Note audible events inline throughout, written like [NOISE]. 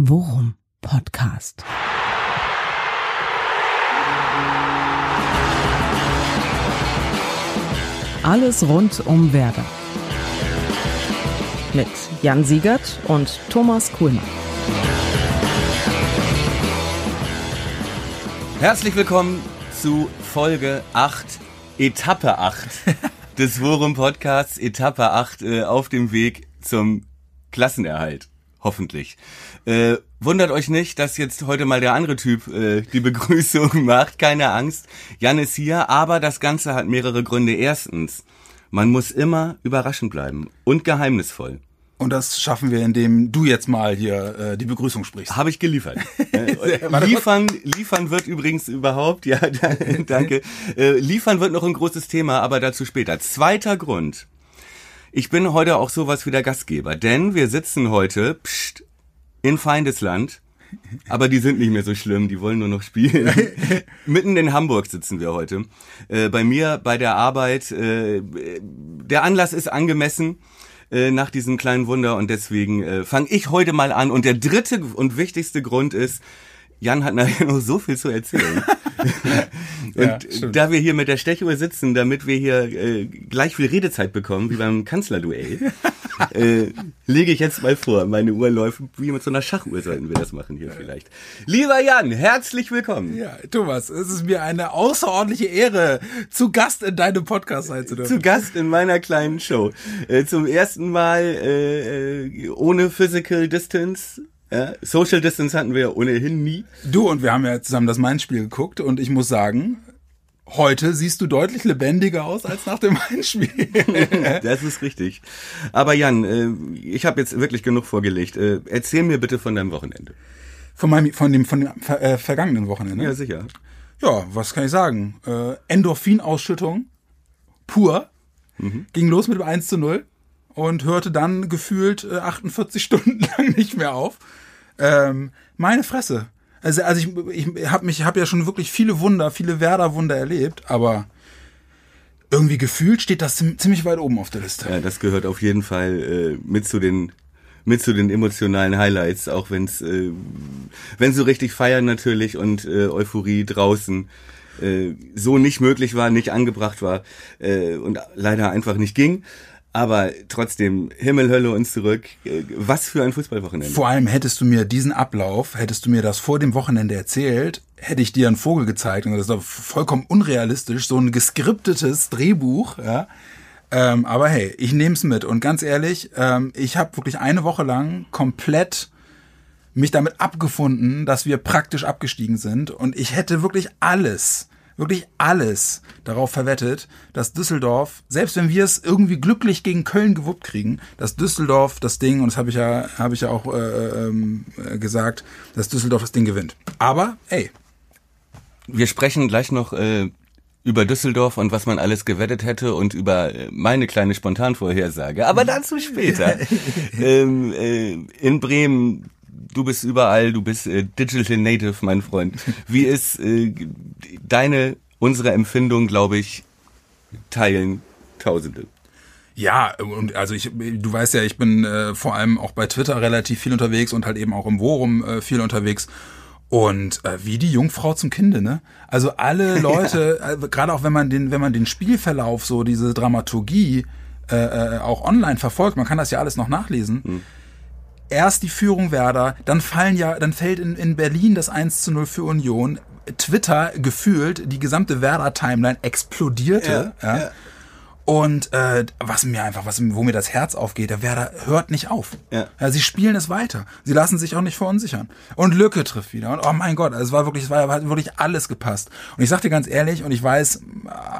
Worum Podcast. Alles rund um Werder. Mit Jan Siegert und Thomas Kuhlmann. Herzlich willkommen zu Folge 8, Etappe 8 [LAUGHS] des Worum Podcasts, Etappe 8 äh, auf dem Weg zum Klassenerhalt. Hoffentlich. Äh, wundert euch nicht, dass jetzt heute mal der andere Typ äh, die Begrüßung [LAUGHS] macht. Keine Angst. Jan ist hier, aber das Ganze hat mehrere Gründe. Erstens, man muss immer überraschend bleiben und geheimnisvoll. Und das schaffen wir, indem du jetzt mal hier äh, die Begrüßung sprichst. Habe ich geliefert. [LAUGHS] äh, liefern, liefern wird übrigens überhaupt, ja, [LAUGHS] danke. Äh, liefern wird noch ein großes Thema, aber dazu später. Zweiter Grund. Ich bin heute auch sowas wie der Gastgeber, denn wir sitzen heute pst, in Feindesland. Aber die sind nicht mehr so schlimm, die wollen nur noch spielen. [LAUGHS] Mitten in Hamburg sitzen wir heute. Äh, bei mir bei der Arbeit. Äh, der Anlass ist angemessen äh, nach diesem kleinen Wunder und deswegen äh, fange ich heute mal an. Und der dritte und wichtigste Grund ist, Jan hat nachher noch so viel zu erzählen. [LAUGHS] und ja, da wir hier mit der Stechuhr sitzen, damit wir hier äh, gleich viel Redezeit bekommen, wie beim Kanzlerduell, [LAUGHS] äh, lege ich jetzt mal vor, meine Uhr läuft, wie mit so einer Schachuhr sollten wir das machen hier vielleicht. Lieber Jan, herzlich willkommen. Ja, Thomas, es ist mir eine außerordentliche Ehre, zu Gast in deinem Podcast sein zu dürfen. Zu Gast in meiner kleinen Show. Äh, zum ersten Mal äh, äh ohne Physical Distance ja, Social Distance hatten wir ja ohnehin nie. Du und wir haben ja zusammen das Main-Spiel geguckt und ich muss sagen, heute siehst du deutlich lebendiger aus als nach dem Main-Spiel. [LAUGHS] das ist richtig. Aber Jan, äh, ich habe jetzt wirklich genug vorgelegt. Äh, erzähl mir bitte von deinem Wochenende. Von meinem, von dem, von dem äh, vergangenen Wochenende? Ja, sicher. Ja, was kann ich sagen? Äh, Endorphinausschüttung pur. Mhm. Ging los mit dem 1 zu 0 und hörte dann gefühlt äh, 48 [LAUGHS] Stunden lang nicht mehr auf. Ähm, meine Fresse. Also, also ich, ich habe mich, habe ja schon wirklich viele Wunder, viele Werder-Wunder erlebt, aber irgendwie gefühlt steht das ziemlich weit oben auf der Liste. Ja, das gehört auf jeden Fall äh, mit zu den mit zu den emotionalen Highlights, auch wenn es äh, wenn so richtig feiern natürlich und äh, Euphorie draußen äh, so nicht möglich war, nicht angebracht war äh, und leider einfach nicht ging. Aber trotzdem, Himmel, Hölle und zurück. Was für ein Fußballwochenende. Vor allem hättest du mir diesen Ablauf, hättest du mir das vor dem Wochenende erzählt, hätte ich dir einen Vogel gezeigt und das ist doch vollkommen unrealistisch, so ein geskriptetes Drehbuch, ja. Ähm, aber hey, ich nehm's mit und ganz ehrlich, ähm, ich habe wirklich eine Woche lang komplett mich damit abgefunden, dass wir praktisch abgestiegen sind und ich hätte wirklich alles wirklich alles darauf verwettet, dass Düsseldorf, selbst wenn wir es irgendwie glücklich gegen Köln gewuppt kriegen, dass Düsseldorf das Ding, und das habe ich ja, habe ich ja auch äh, ähm, äh, gesagt, dass Düsseldorf das Ding gewinnt. Aber, ey. Wir sprechen gleich noch äh, über Düsseldorf und was man alles gewettet hätte und über äh, meine kleine Spontanvorhersage. Aber [LAUGHS] dazu später. [LAUGHS] ähm, äh, in Bremen du bist überall, du bist äh, Digital Native, mein Freund. [LAUGHS] Wie ist äh, deine, unsere Empfindung, glaube ich, teilen Tausende. Ja, und also ich, du weißt ja, ich bin äh, vor allem auch bei Twitter relativ viel unterwegs und halt eben auch im Worum äh, viel unterwegs. Und äh, wie die Jungfrau zum Kinde, ne? Also alle [LAUGHS] Leute, ja. äh, gerade auch wenn man den, wenn man den Spielverlauf, so diese Dramaturgie äh, äh, auch online verfolgt, man kann das ja alles noch nachlesen. Mhm erst die Führung Werder, dann fallen ja, dann fällt in, in Berlin das 1 zu 0 für Union. Twitter gefühlt, die gesamte Werder-Timeline explodierte. Ja, ja. Und äh, was mir einfach, was wo mir das Herz aufgeht, der Werder hört nicht auf. Ja. ja. Sie spielen es weiter. Sie lassen sich auch nicht verunsichern. Und Lücke trifft wieder. Und oh mein Gott, es war wirklich, es war hat wirklich alles gepasst. Und ich sag dir ganz ehrlich, und ich weiß,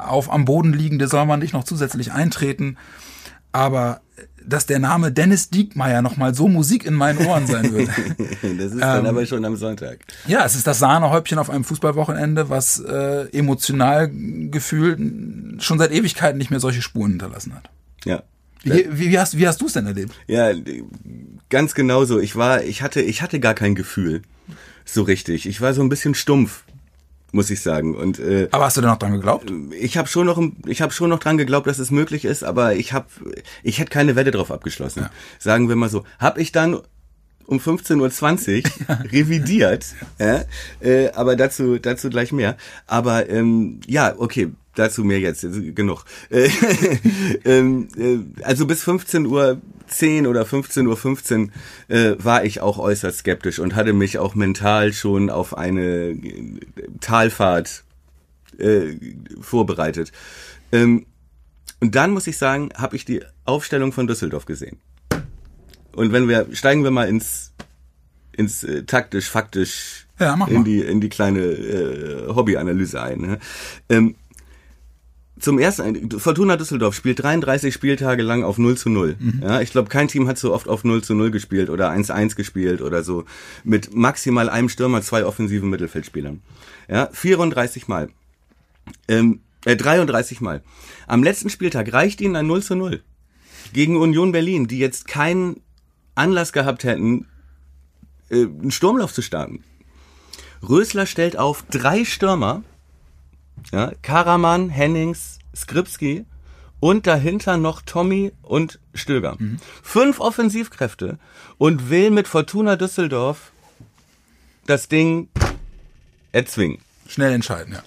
auf am Boden liegende soll man nicht noch zusätzlich eintreten. Aber dass der Name Dennis Diekmeyer nochmal so Musik in meinen Ohren sein [LAUGHS] würde. das ist dann ähm, aber schon am Sonntag. Ja, es ist das Sahnehäubchen auf einem Fußballwochenende, was äh, emotional gefühlt schon seit Ewigkeiten nicht mehr solche Spuren hinterlassen hat. Ja. Wie, wie, wie hast, wie hast du es denn erlebt? Ja, ganz genauso. Ich war, ich hatte, ich hatte gar kein Gefühl so richtig. Ich war so ein bisschen stumpf muss ich sagen. Und äh, aber hast du denn noch dran geglaubt? Ich habe schon noch, ich habe schon noch dran geglaubt, dass es möglich ist, aber ich habe, ich hätte keine Wette drauf abgeschlossen. Ja. Sagen wir mal so. Hab ich dann um 15.20 Uhr [LAUGHS] revidiert. Ja, äh, aber dazu, dazu gleich mehr. Aber ähm, ja, okay, dazu mehr jetzt, genug. [LAUGHS] Äh, ähm, äh, also bis 15 Uhr 10 oder 15 Uhr 15 äh, war ich auch äußerst skeptisch und hatte mich auch mental schon auf eine äh, Talfahrt äh, vorbereitet. Ähm, und dann muss ich sagen, habe ich die Aufstellung von Düsseldorf gesehen. Und wenn wir steigen wir mal ins ins äh, taktisch faktisch Ja, mach in mal. die in die kleine äh, Hobbyanalyse ein. Ne? Ähm, zum ersten, Fortuna Düsseldorf spielt 33 Spieltage lang auf 0 zu 0. Ja, ich glaube, kein Team hat so oft auf 0 zu 0 gespielt oder 1-1 gespielt oder so. Mit maximal einem Stürmer, zwei offensiven Mittelfeldspielern. Ja, 34 Mal. Ähm, äh, 33 Mal. Am letzten Spieltag reicht ihnen ein 0 zu 0. Gegen Union Berlin, die jetzt keinen Anlass gehabt hätten, äh, einen Sturmlauf zu starten. Rösler stellt auf drei Stürmer, ja, Karaman, Hennings, Skripski und dahinter noch Tommy und Stöger. Fünf Offensivkräfte und will mit Fortuna Düsseldorf das Ding erzwingen. Schnell entscheiden, ja.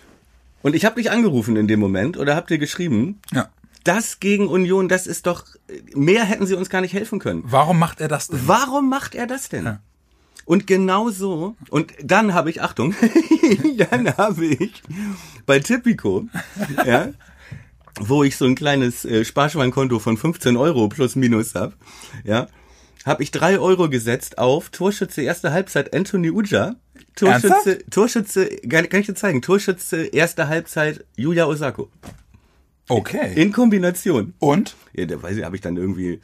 Und ich habe dich angerufen in dem Moment oder habt ihr geschrieben, Ja. Das gegen Union, das ist doch, mehr hätten sie uns gar nicht helfen können. Warum macht er das denn? Warum macht er das denn? Ja. Und genau so, und dann habe ich, Achtung, [LAUGHS] dann habe ich bei Tipico, [LAUGHS] ja, wo ich so ein kleines äh, Sparschweinkonto von 15 Euro plus minus hab, ja, habe ich drei Euro gesetzt auf Torschütze erste Halbzeit Anthony Uja, Torschütze, Ernsthaft? Torschütze, kann, kann ich dir zeigen, Torschütze erste Halbzeit Yuya Osako. Okay. In Kombination. Und? Ja, da weiß ich, habe ich dann irgendwie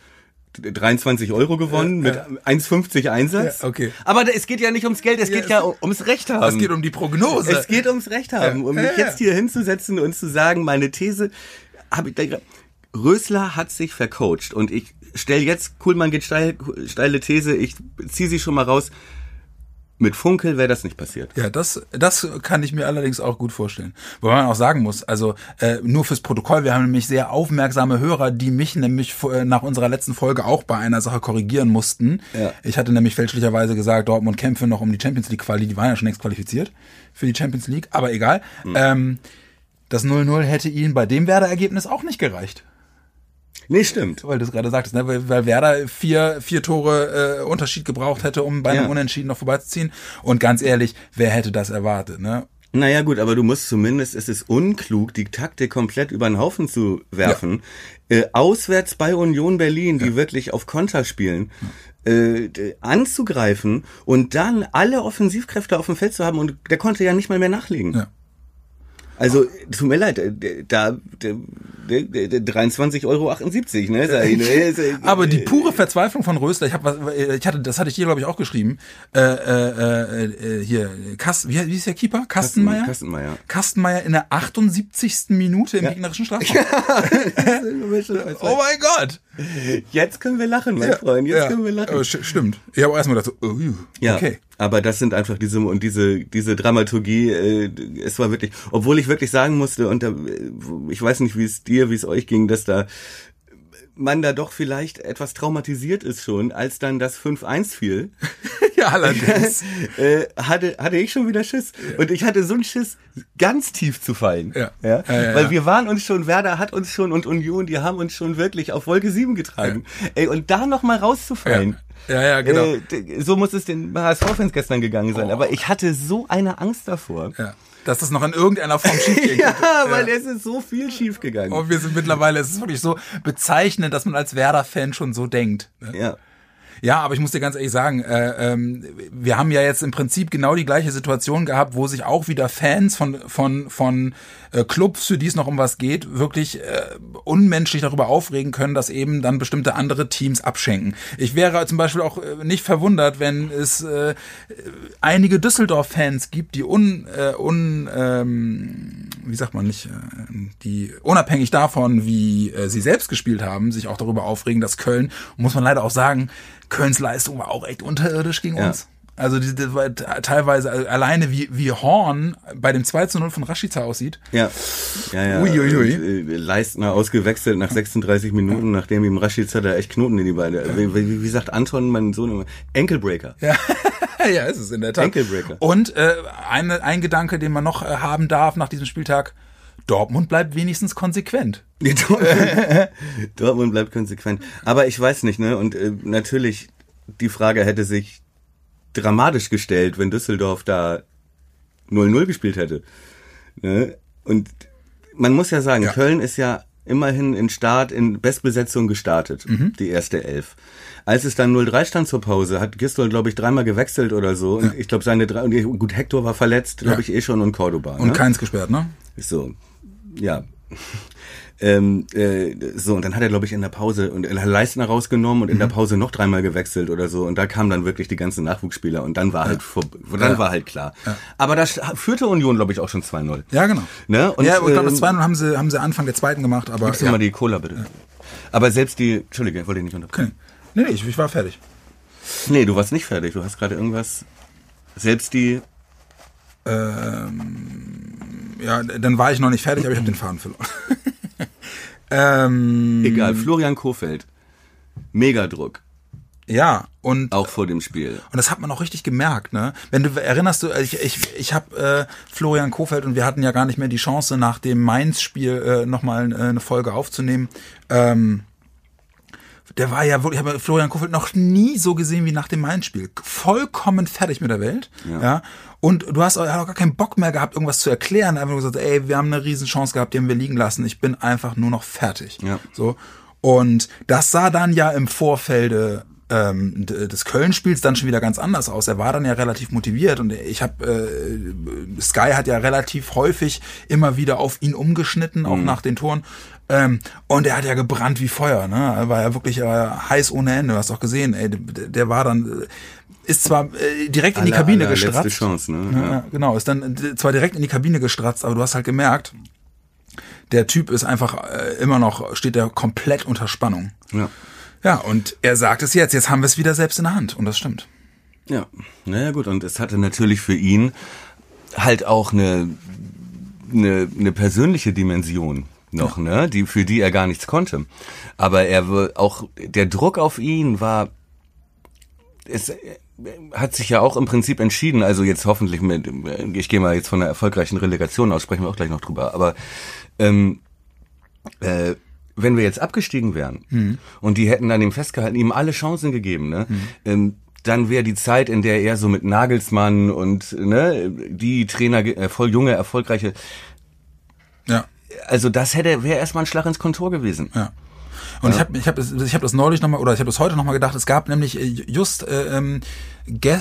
23 Euro gewonnen mit 1,50 Einsatz. Ja, okay. Aber es geht ja nicht ums Geld, es Ja, geht es- ja ums Recht haben. Es geht um die Prognose. Es geht ums Recht haben, Ja. um mich Ja, ja. jetzt hier hinzusetzen und zu sagen, meine These, habe ich da gra- Rösler hat sich vercoacht und ich stelle jetzt, Kuhlmann geht steil, steile These, ich ziehe sie schon mal raus. Mit Funkel wäre das nicht passiert. Ja, das, das kann ich mir allerdings auch gut vorstellen. Wobei man auch sagen muss, also äh, nur fürs Protokoll, wir haben nämlich sehr aufmerksame Hörer, die mich nämlich äh, nach unserer letzten Folge auch bei einer Sache korrigieren mussten. Ja. Ich hatte nämlich fälschlicherweise gesagt, Dortmund kämpfe noch um die Champions League Quali, die waren ja schon längst qualifiziert für die Champions League, aber egal. Ähm, das 0-0 hätte ihnen bei dem Werder-Ergebnis auch nicht gereicht. Nee, stimmt. Weil du es gerade sagtest, ne? weil, weil Werder vier, vier Tore äh, Unterschied gebraucht hätte, um bei einem Ja. Unentschieden noch vorbeizuziehen. Und ganz ehrlich, wer hätte das erwartet? Ne? Naja gut, aber du musst zumindest, es ist unklug, die Taktik komplett über den Haufen zu werfen. Äh, auswärts bei Union Berlin, die wirklich auf Konter spielen, äh, d- anzugreifen und dann alle Offensivkräfte auf dem Feld zu haben und der konnte ja nicht mal mehr nachlegen. Ja. Also, tut mir leid, äh, da, da, da, da 23,78 Euro, ne? ne? [LAUGHS] Aber die pure Verzweiflung von Rösler, ich habe was, ich hatte, das hatte ich dir glaube ich auch geschrieben. Äh, äh, äh, hier, Kast, wie, wie ist der Keeper? Kastenmeier. Kastenmeier. Kastenmeier in der 78. Minute im gegnerischen [LAUGHS] Strafraum. [LAUGHS] oh mein Gott! Jetzt können wir lachen, mein Freund, jetzt Ja. können wir lachen. St- stimmt. Ich habe auch erstmal gedacht, so, oh, Ja, okay. Aber das sind einfach diese und diese diese Dramaturgie. Äh, es war wirklich, obwohl ich wirklich sagen musste und da, äh, ich weiß nicht, wie es dir, wie es euch ging, dass da man da doch vielleicht etwas traumatisiert ist schon, als dann das 5-1 fiel, [LAUGHS] Ja, allerdings. [LAUGHS] äh, hatte, hatte ich schon wieder Schiss. Und ich hatte so einen Schiss, ganz tief zu fallen. Ja. Ja? Ja, ja, Weil ja. wir waren uns schon, Werder hat uns schon und Union, die haben uns schon wirklich auf Wolke 7 getragen. Ey, und da nochmal rauszufallen. Ja, ja, genau. Äh, so muss es den HSV-Fans gestern gegangen sein. Aber ich hatte so eine Angst davor. ja. Dass das noch in irgendeiner Form schief geht. [LAUGHS] Ja, weil es ist so viel schief gegangen. Und wir sind mittlerweile, es ist wirklich so bezeichnend, dass man als Werder-Fan schon so denkt. ne? Ja. Ja, aber ich muss dir ganz ehrlich sagen, äh, ähm, wir haben ja jetzt im Prinzip genau die gleiche Situation gehabt, wo sich auch wieder Fans von von von äh, Clubs, für die es noch um was geht, wirklich äh, unmenschlich darüber aufregen können, dass eben dann bestimmte andere Teams abschenken. Ich wäre zum Beispiel auch äh, nicht verwundert, wenn es äh, einige Düsseldorf-Fans gibt, die un, äh, un ähm, wie sagt man nicht, äh, die unabhängig davon, wie äh, sie selbst gespielt haben, sich auch darüber aufregen, dass Köln, muss man leider auch sagen, Kölns Leistung war auch echt unterirdisch gegen Ja. uns. Also die, die, war teilweise also alleine wie, wie Horn bei dem 2 zu 0 von Rashica aussieht. Ja. Ja, ja. Uiuiui. Äh, Leistner ausgewechselt nach 36 Minuten, nachdem ihm Rashica da echt Knoten in die Beine. Wie, wie, wie sagt Anton, mein Sohn immer? Enkelbreaker. Ja. [LAUGHS] ja, ist es in der Tat. Enkelbreaker. Und äh, eine, ein Gedanke, den man noch äh, haben darf nach diesem Spieltag, Dortmund bleibt wenigstens konsequent. [LAUGHS] Dortmund, bleibt konsequent. Aber ich weiß nicht, ne? Und äh, natürlich, die Frage hätte sich dramatisch gestellt, wenn Düsseldorf da 0-0 gespielt hätte. Ne? Und man muss ja sagen, Ja. Köln ist ja immerhin in Start, in Bestbesetzung gestartet, die erste Elf. Als es dann 0-3 stand zur Pause, hat Gistol, glaube ich, dreimal gewechselt oder so. Und ich glaube, seine drei, ich- gut, Hector war verletzt, glaube Ja. ich, eh schon und Cordoba. Und ne? keins gesperrt, ne? So, ja. Ähm, äh, so, und dann hat er, glaube ich, in der Pause und er hat Leistner rausgenommen und in Mhm. der Pause noch dreimal gewechselt oder so. Und da kamen dann wirklich die ganzen Nachwuchsspieler und dann war halt vor, dann Ja. war halt klar. Aber da führte Union, glaube ich, auch schon 2-0. Ja, genau. Ne? Und, ja, ich glaube, das ähm, 2 haben sie, haben sie Anfang der zweiten gemacht, aber. Gibst du ja. mal die Cola, bitte. Aber selbst die, Entschuldige, ich wollte dich nicht unterbrechen. Nee, nee, ich, ich war fertig. Nee, du warst nicht fertig. Du hast gerade irgendwas, selbst die, Ja, dann war ich noch nicht fertig, aber ich habe den Faden verloren. [LAUGHS] ähm, egal, Florian Kofeld. Megadruck. Ja, und Auch vor dem Spiel. Und das hat man auch richtig gemerkt, ne? Wenn du erinnerst du, ich ich ich habe äh, Florian Kofeld und wir hatten ja gar nicht mehr die Chance nach dem Mainz-Spiel äh, nochmal äh, eine Folge aufzunehmen. Ähm, der war ja wirklich, ich habe Florian Kofeld noch nie so gesehen wie nach dem Mainz-Spiel. Vollkommen fertig mit der Welt. Ja. Und du hast auch, auch gar keinen Bock mehr gehabt, irgendwas zu erklären. Einfach nur gesagt, ey, wir haben eine riesen Chance gehabt, die haben wir liegen lassen. Ich bin einfach nur noch fertig. Ja. So. Und das sah dann ja im Vorfelde ähm, des Köln-Spiels dann schon wieder ganz anders aus. Er war dann ja relativ motiviert und ich habe äh, Sky hat ja relativ häufig immer wieder auf ihn umgeschnitten, auch nach den Toren. Ähm, und er hat ja gebrannt wie Feuer, ne? Er war ja wirklich äh, heiß ohne Ende. Du hast auch gesehen, ey, der, der war dann äh, ist zwar äh, direkt in die Aller- Kabine gestratzt. Chance, ne? Ja, Ja. ja, genau, ist dann äh, zwar direkt in die Kabine gestratzt, aber du hast halt gemerkt, der Typ ist einfach äh, immer noch, steht er komplett unter Spannung. Ja. Ja, und er sagt es jetzt, jetzt haben wir es wieder selbst in der Hand und das stimmt. Ja, naja gut, und es hatte natürlich für ihn halt auch eine, eine, eine persönliche Dimension noch, ne, die, für die er gar nichts konnte. Aber er auch, der Druck auf ihn war, es äh, hat sich ja auch im Prinzip entschieden, also jetzt hoffentlich mit, ich gehe mal jetzt von einer erfolgreichen Relegation aus, sprechen wir auch gleich noch drüber, aber ähm, äh, wenn wir jetzt abgestiegen wären und die hätten an ihm festgehalten, ihm alle Chancen gegeben, ne, ähm, dann wäre die Zeit, in der er so mit Nagelsmann und ne, die Trainer, äh, voll junge, erfolgreiche, Ja. Also das hätte wäre erstmal ein Schlag ins Kontor gewesen. Ja. Und ich habe ich hab, ich hab das neulich nochmal, oder ich habe das heute nochmal gedacht, es gab nämlich äh, just, äh, ähm,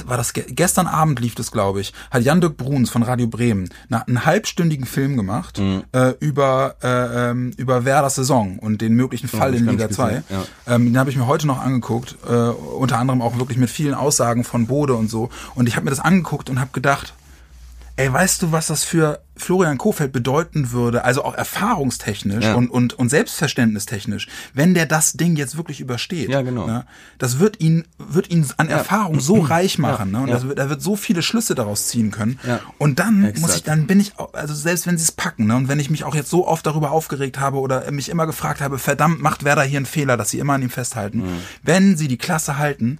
war das ge gestern Abend lief das, glaube ich, hat Jan-Dirk Bruns von Radio Bremen na, einen halbstündigen Film gemacht äh, über, äh, ähm, über Werders Saison und den möglichen Fall ich in Liga nicht 2. gesehen, ja. Ähm, den habe ich mir heute noch angeguckt, äh, unter anderem auch wirklich mit vielen Aussagen von Bode und so. Und ich habe mir das angeguckt und habe gedacht, Ey, weißt du, was das für Florian Kofeld bedeuten würde, also auch erfahrungstechnisch Ja. und, und, und selbstverständnistechnisch, wenn der das Ding jetzt wirklich übersteht? Ja, genau. Ne? Das wird ihn, wird ihn an Erfahrung so [CLEARS THROAT] reich machen, ne? Und ja. das wird, er wird so viele Schlüsse daraus ziehen können. Ja. Und dann Exakt. muss ich, dann bin ich, also selbst wenn sie es packen, ne? Und wenn ich mich auch jetzt so oft darüber aufgeregt habe oder mich immer gefragt habe, verdammt, macht Werder hier einen Fehler, dass sie immer an ihm festhalten. Mhm. Wenn sie die Klasse halten,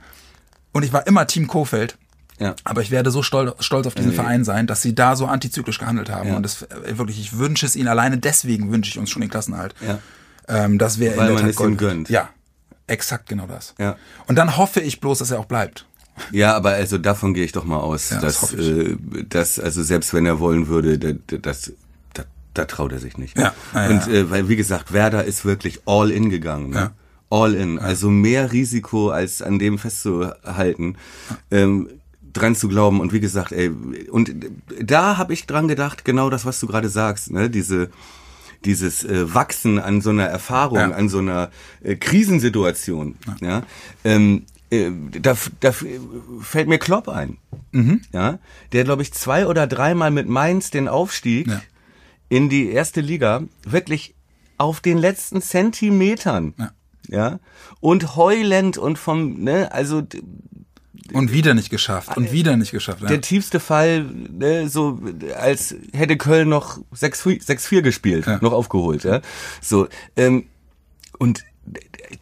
und ich war immer Team Kofeld, Ja. aber ich werde so stolz, stolz auf diesen Nee. Verein sein, dass sie da so antizyklisch gehandelt haben. Ja. Und das äh, wirklich, ich wünsche es ihnen alleine deswegen wünsche ich uns schon den Klassenerhalt. Ja. Ähm, das wäre in Weil der man Tat es ihm gönnt. Ja, exakt genau das. Ja. Und dann hoffe ich bloß, dass er auch bleibt. Ja, aber also davon gehe ich doch mal aus, Ja, das dass, hoffe ich. äh, dass also selbst wenn er wollen würde, da, da- das, traut er sich nicht. Ja, ja, ja. Und äh, weil wie gesagt, Werder ist wirklich all in gegangen. Ne? Ja. All in, also mehr Risiko als an dem festzuhalten. Ähm, dran zu glauben und wie gesagt, ey, und da habe ich dran gedacht, genau das, was du gerade sagst, ne, diese dieses äh, Wachsen an so einer Erfahrung, Ja. an so einer äh, Krisensituation, ja, ähm, äh, da, da fällt mir Klopp ein, Mhm. ja, der glaube ich zwei oder dreimal mit Mainz den Aufstieg Ja. in die erste Liga wirklich auf den letzten Zentimetern, Ja. ja, und heulend und vom, ne, also und wieder nicht geschafft und wieder nicht geschafft. Ja. Der tiefste Fall, ne, so als hätte Köln noch 6-4 gespielt, ja. noch aufgeholt. Ja? So, ähm, und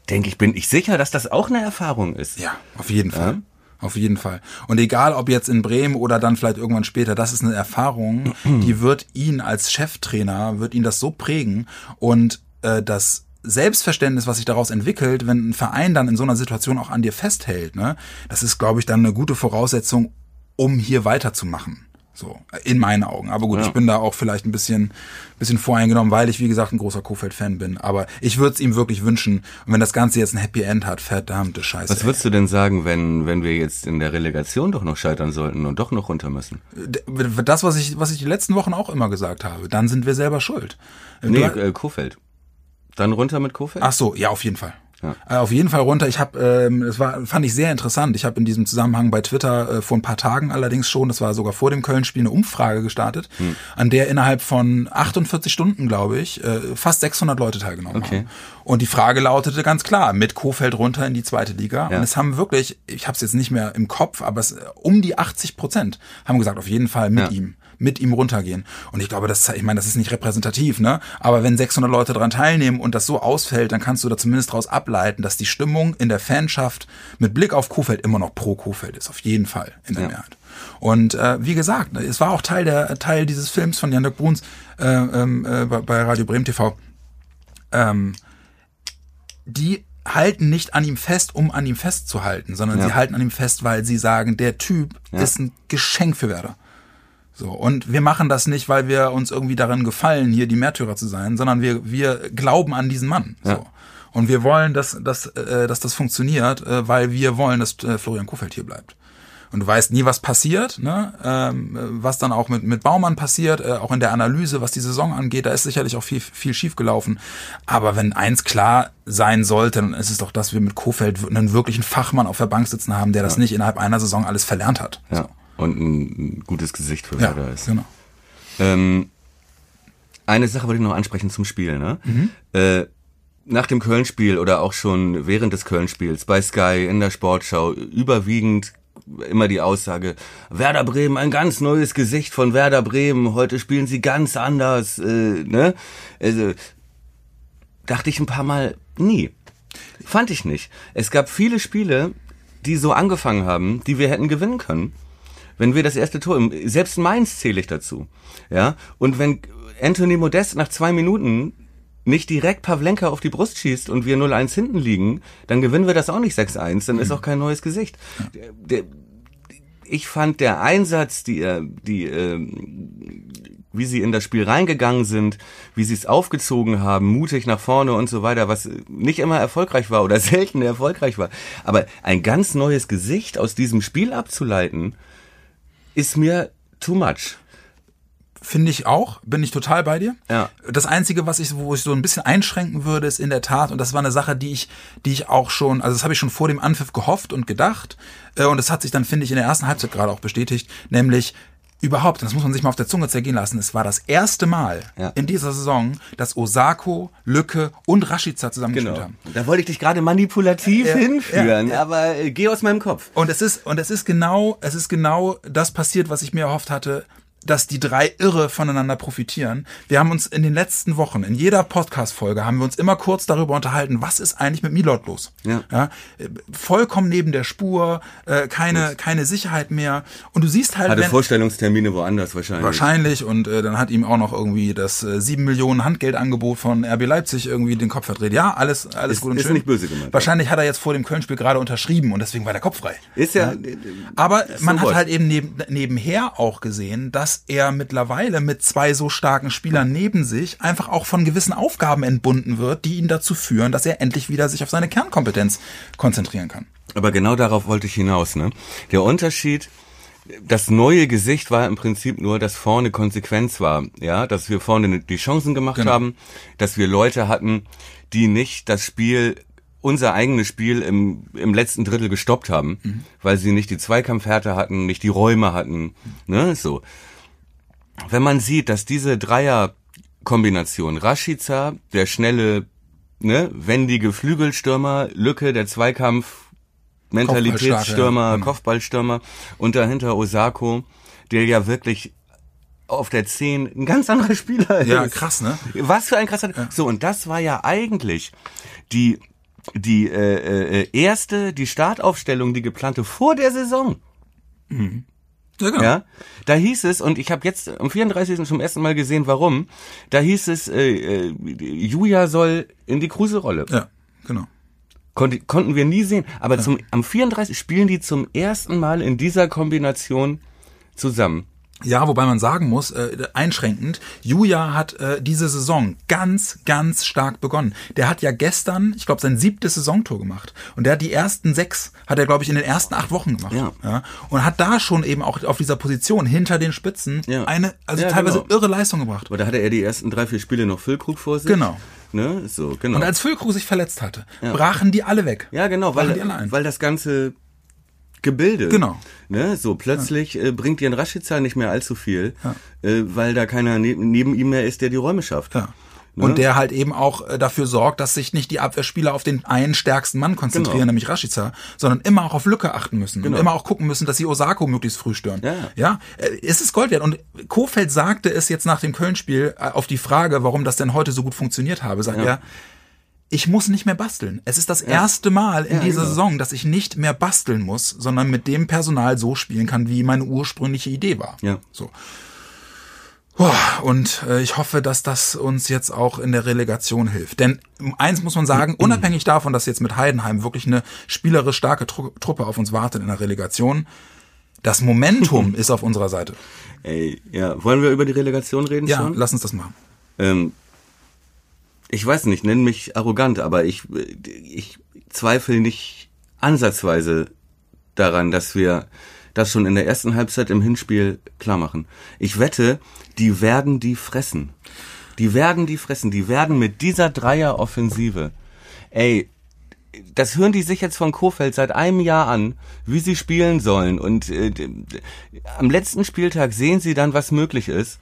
denke ich, bin ich sicher, dass das auch eine Erfahrung ist. Ja, auf jeden Fall. Ja? Auf jeden Fall. Und egal, ob jetzt in Bremen oder dann vielleicht irgendwann später, das ist eine Erfahrung, die wird ihn als Cheftrainer, wird ihn das so prägen und äh, das Selbstverständnis, was sich daraus entwickelt, wenn ein Verein dann in so einer Situation auch an dir festhält, ne, das ist, glaube ich, dann eine gute Voraussetzung, um hier weiterzumachen. So, in meinen Augen. Aber gut, ja. ich bin da auch vielleicht ein bisschen, bisschen voreingenommen, weil ich, wie gesagt, ein großer Kofeld-Fan bin. Aber ich würde es ihm wirklich wünschen. Und wenn das Ganze jetzt ein Happy End hat, verdammte Scheiße. Was würdest ey. du denn sagen, wenn, wenn wir jetzt in der Relegation doch noch scheitern sollten und doch noch runter müssen? Das, was ich, was ich die letzten Wochen auch immer gesagt habe. Dann sind wir selber schuld. Nee, äh, Kofeld. Dann runter mit Kofeld? Ach so, ja, auf jeden Fall. Ja. Äh, auf jeden Fall runter. Ich habe, ähm, das war, fand ich sehr interessant. Ich habe in diesem Zusammenhang bei Twitter äh, vor ein paar Tagen allerdings schon, das war sogar vor dem Köln-Spiel, eine Umfrage gestartet, hm. an der innerhalb von 48 Stunden, glaube ich, äh, fast 600 Leute teilgenommen okay. haben. Und die Frage lautete ganz klar: Mit Kofeld runter in die zweite Liga. Ja. Und es haben wirklich, ich habe es jetzt nicht mehr im Kopf, aber es, um die 80 Prozent haben gesagt, auf jeden Fall mit ja. ihm mit ihm runtergehen. Und ich glaube, das, ich meine, das ist nicht repräsentativ, ne? Aber wenn 600 Leute daran teilnehmen und das so ausfällt, dann kannst du da zumindest daraus ableiten, dass die Stimmung in der Fanschaft mit Blick auf Kofeld immer noch pro Kofeld ist. Auf jeden Fall in der ja. Mehrheit. Und äh, wie gesagt, ne, es war auch Teil der Teil dieses Films von Jan-Dirk Bruns äh, ähm, äh, bei Radio Bremen TV. Ähm, die halten nicht an ihm fest, um an ihm festzuhalten, sondern ja. sie halten an ihm fest, weil sie sagen, der Typ ja. ist ein Geschenk für Werder. So, und wir machen das nicht, weil wir uns irgendwie darin gefallen, hier die Märtyrer zu sein, sondern wir, wir glauben an diesen Mann. So. Ja. Und wir wollen, dass, dass, äh, dass das funktioniert, äh, weil wir wollen, dass äh, Florian Kofeld hier bleibt. Und du weißt nie, was passiert, ne? ähm, was dann auch mit, mit Baumann passiert, äh, auch in der Analyse, was die Saison angeht, da ist sicherlich auch viel, viel schief gelaufen. Aber wenn eins klar sein sollte, dann ist es doch, dass wir mit Kofeld einen wirklichen Fachmann auf der Bank sitzen haben, der das ja. nicht innerhalb einer Saison alles verlernt hat. Ja. So und ein gutes Gesicht für Werder ja, ist. Genau. Ähm, eine Sache wollte ich noch ansprechen zum Spiel. Ne? Mhm. Äh, nach dem Köln-Spiel oder auch schon während des Köln-Spiels bei Sky in der Sportschau überwiegend immer die Aussage, Werder Bremen, ein ganz neues Gesicht von Werder Bremen, heute spielen sie ganz anders. Äh, ne? Also, dachte ich ein paar Mal, nie. Fand ich nicht. Es gab viele Spiele, die so angefangen haben, die wir hätten gewinnen können wenn wir das erste Tor, selbst Mainz zähle ich dazu, ja, und wenn Anthony Modest nach zwei Minuten nicht direkt Pavlenka auf die Brust schießt und wir 0-1 hinten liegen, dann gewinnen wir das auch nicht 6-1, dann ist auch kein neues Gesicht. Der, der, ich fand der Einsatz, die, äh, die, äh, wie sie in das Spiel reingegangen sind, wie sie es aufgezogen haben, mutig nach vorne und so weiter, was nicht immer erfolgreich war oder [LAUGHS] selten erfolgreich war. Aber ein ganz neues Gesicht aus diesem Spiel abzuleiten, ist mir too much. Finde ich auch, bin ich total bei dir. Ja. Das Einzige, was ich, wo ich so ein bisschen einschränken würde, ist in der Tat, und das war eine Sache, die ich, die ich auch schon, also das habe ich schon vor dem Anpfiff gehofft und gedacht, äh, und das hat sich dann, finde ich, in der ersten Halbzeit gerade auch bestätigt, nämlich überhaupt, das muss man sich mal auf der Zunge zergehen lassen, es war das erste Mal ja. in dieser Saison, dass Osako, Lücke und Rashica zusammengespielt genau. haben. Da wollte ich dich gerade manipulativ ja, hinführen, ja, aber äh, geh aus meinem Kopf. Und es ist und es ist genau, es ist genau das passiert, was ich mir erhofft hatte dass die drei Irre voneinander profitieren. Wir haben uns in den letzten Wochen, in jeder Podcast-Folge, haben wir uns immer kurz darüber unterhalten, was ist eigentlich mit Milot los? Ja. ja vollkommen neben der Spur, äh, keine, keine Sicherheit mehr. Und du siehst halt. Hatte wenn, Vorstellungstermine woanders wahrscheinlich. Wahrscheinlich. Und äh, dann hat ihm auch noch irgendwie das äh, 7 Millionen Handgeldangebot von RB Leipzig irgendwie den Kopf verdreht. Ja, alles, alles ist, gut und ist schön. nicht böse gemeint. Wahrscheinlich hat er jetzt vor dem Köln-Spiel gerade unterschrieben und deswegen war der Kopf frei. Ist ja. ja. Aber man so hat halt eben neben, nebenher auch gesehen, dass er mittlerweile mit zwei so starken Spielern neben sich einfach auch von gewissen Aufgaben entbunden wird, die ihn dazu führen, dass er endlich wieder sich auf seine Kernkompetenz konzentrieren kann. Aber genau darauf wollte ich hinaus. Ne? Der Unterschied, das neue Gesicht war im Prinzip nur, dass vorne Konsequenz war, ja, dass wir vorne die Chancen gemacht genau. haben, dass wir Leute hatten, die nicht das Spiel unser eigenes Spiel im, im letzten Drittel gestoppt haben, mhm. weil sie nicht die Zweikampfhärte hatten, nicht die Räume hatten, ne, so wenn man sieht, dass diese Dreierkombination Rashica, der schnelle, ne, wendige Flügelstürmer, Lücke, der Zweikampf Mentalitätsstürmer, Kopfballstürmer und dahinter Osako, der ja wirklich auf der 10 ein ganz anderer Spieler ist. Ja, krass, ne? Was für ein krasser. Ja. So, und das war ja eigentlich die, die äh, äh, erste, die Startaufstellung, die geplante vor der Saison. Mhm. Ja, genau. ja, da hieß es, und ich habe jetzt am 34. zum ersten Mal gesehen, warum, da hieß es, äh, äh, Julia soll in die Kruse-Rolle. Ja, genau. Konnte, konnten wir nie sehen. Aber ja. zum, am 34 spielen die zum ersten Mal in dieser Kombination zusammen. Ja, wobei man sagen muss, äh, einschränkend, Julia hat äh, diese Saison ganz, ganz stark begonnen. Der hat ja gestern, ich glaube, sein siebtes Saisontor gemacht. Und der hat die ersten sechs, hat er, glaube ich, in den ersten acht Wochen gemacht. Ja. ja. Und hat da schon eben auch auf dieser Position hinter den Spitzen ja. eine, also ja, teilweise genau. irre Leistung gebracht. Aber da hatte er die ersten drei, vier Spiele noch Füllkrug vor sich. Genau. Ne? So, genau. Und als Füllkrug sich verletzt hatte, brachen die alle weg. Ja, genau, weil, weil das ganze Gebilde. Genau. Ne? So plötzlich ja. äh, bringt dir ein Rashica nicht mehr allzu viel, ja. äh, weil da keiner ne neben ihm mehr ist, der die Räume schafft. Ja. Ne? Und der halt eben auch äh, dafür sorgt, dass sich nicht die Abwehrspieler auf den einen stärksten Mann konzentrieren, genau. nämlich Rashica, sondern immer auch auf Lücke achten müssen genau. und immer auch gucken müssen, dass sie Osako möglichst früh stören. Ja, ja äh, es ist Gold wert. Und Kofeld sagte es jetzt nach dem Köln-Spiel äh, auf die Frage, warum das denn heute so gut funktioniert habe, sagt ja. er, ich muss nicht mehr basteln. Es ist das ja. erste Mal in ja, dieser genau. Saison, dass ich nicht mehr basteln muss, sondern mit dem Personal so spielen kann, wie meine ursprüngliche Idee war. Ja. So. Und äh, ich hoffe, dass das uns jetzt auch in der Relegation hilft. Denn eins muss man sagen, [CLEARS THROAT] unabhängig davon, dass jetzt mit Heidenheim wirklich eine spielerisch starke Truppe auf uns wartet in der Relegation, das Momentum [LAUGHS] ist auf unserer Seite. Ey, ja, wollen wir über die Relegation reden? Ja, schon? lass uns das machen. Ähm, ich weiß nicht, nenn mich arrogant, aber ich, ich zweifle nicht ansatzweise daran, dass wir das schon in der ersten Halbzeit im Hinspiel klar machen. Ich wette, die werden die fressen. Die werden die fressen. Die werden mit dieser Dreier-Offensive, ey, das hören die sich jetzt von Kofeld seit einem Jahr an, wie sie spielen sollen. Und äh, am letzten Spieltag sehen sie dann, was möglich ist.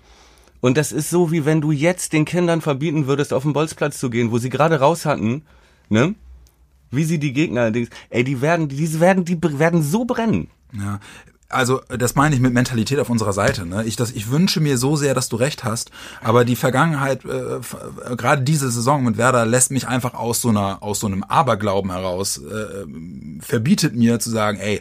Und das ist so, wie wenn du jetzt den Kindern verbieten würdest, auf den Bolzplatz zu gehen, wo sie gerade raus hatten, ne? Wie sie die Gegner, ey, die werden, die werden, die werden so brennen. Ja, also das meine ich mit Mentalität auf unserer Seite. Ne? Ich, das, ich wünsche mir so sehr, dass du recht hast, aber die Vergangenheit, äh, gerade diese Saison mit Werder, lässt mich einfach aus so einer, aus so einem Aberglauben heraus, äh, verbietet mir zu sagen, ey,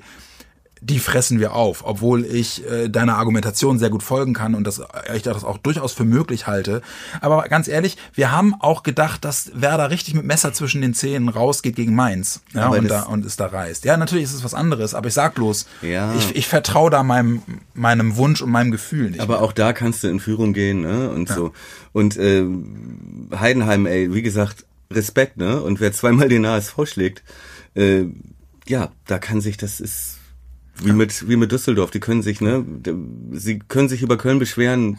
die fressen wir auf, obwohl ich äh, deiner Argumentation sehr gut folgen kann und das äh, ich das auch durchaus für möglich halte. Aber ganz ehrlich, wir haben auch gedacht, dass Werder richtig mit Messer zwischen den Zähnen rausgeht gegen Mainz ja, und, da, und es da reißt. Ja, natürlich ist es was anderes, aber ich sag bloß, ja. ich, ich vertraue da meinem, meinem Wunsch und meinem Gefühl nicht. Aber mehr. auch da kannst du in Führung gehen ne? und ja. so. Und äh, Heidenheim, ey, wie gesagt, Respekt, ne? Und wer zweimal den ASV schlägt, äh, ja, da kann sich, das ist wie ja. mit, wie mit Düsseldorf. Die können sich, ne, sie können sich über Köln beschweren.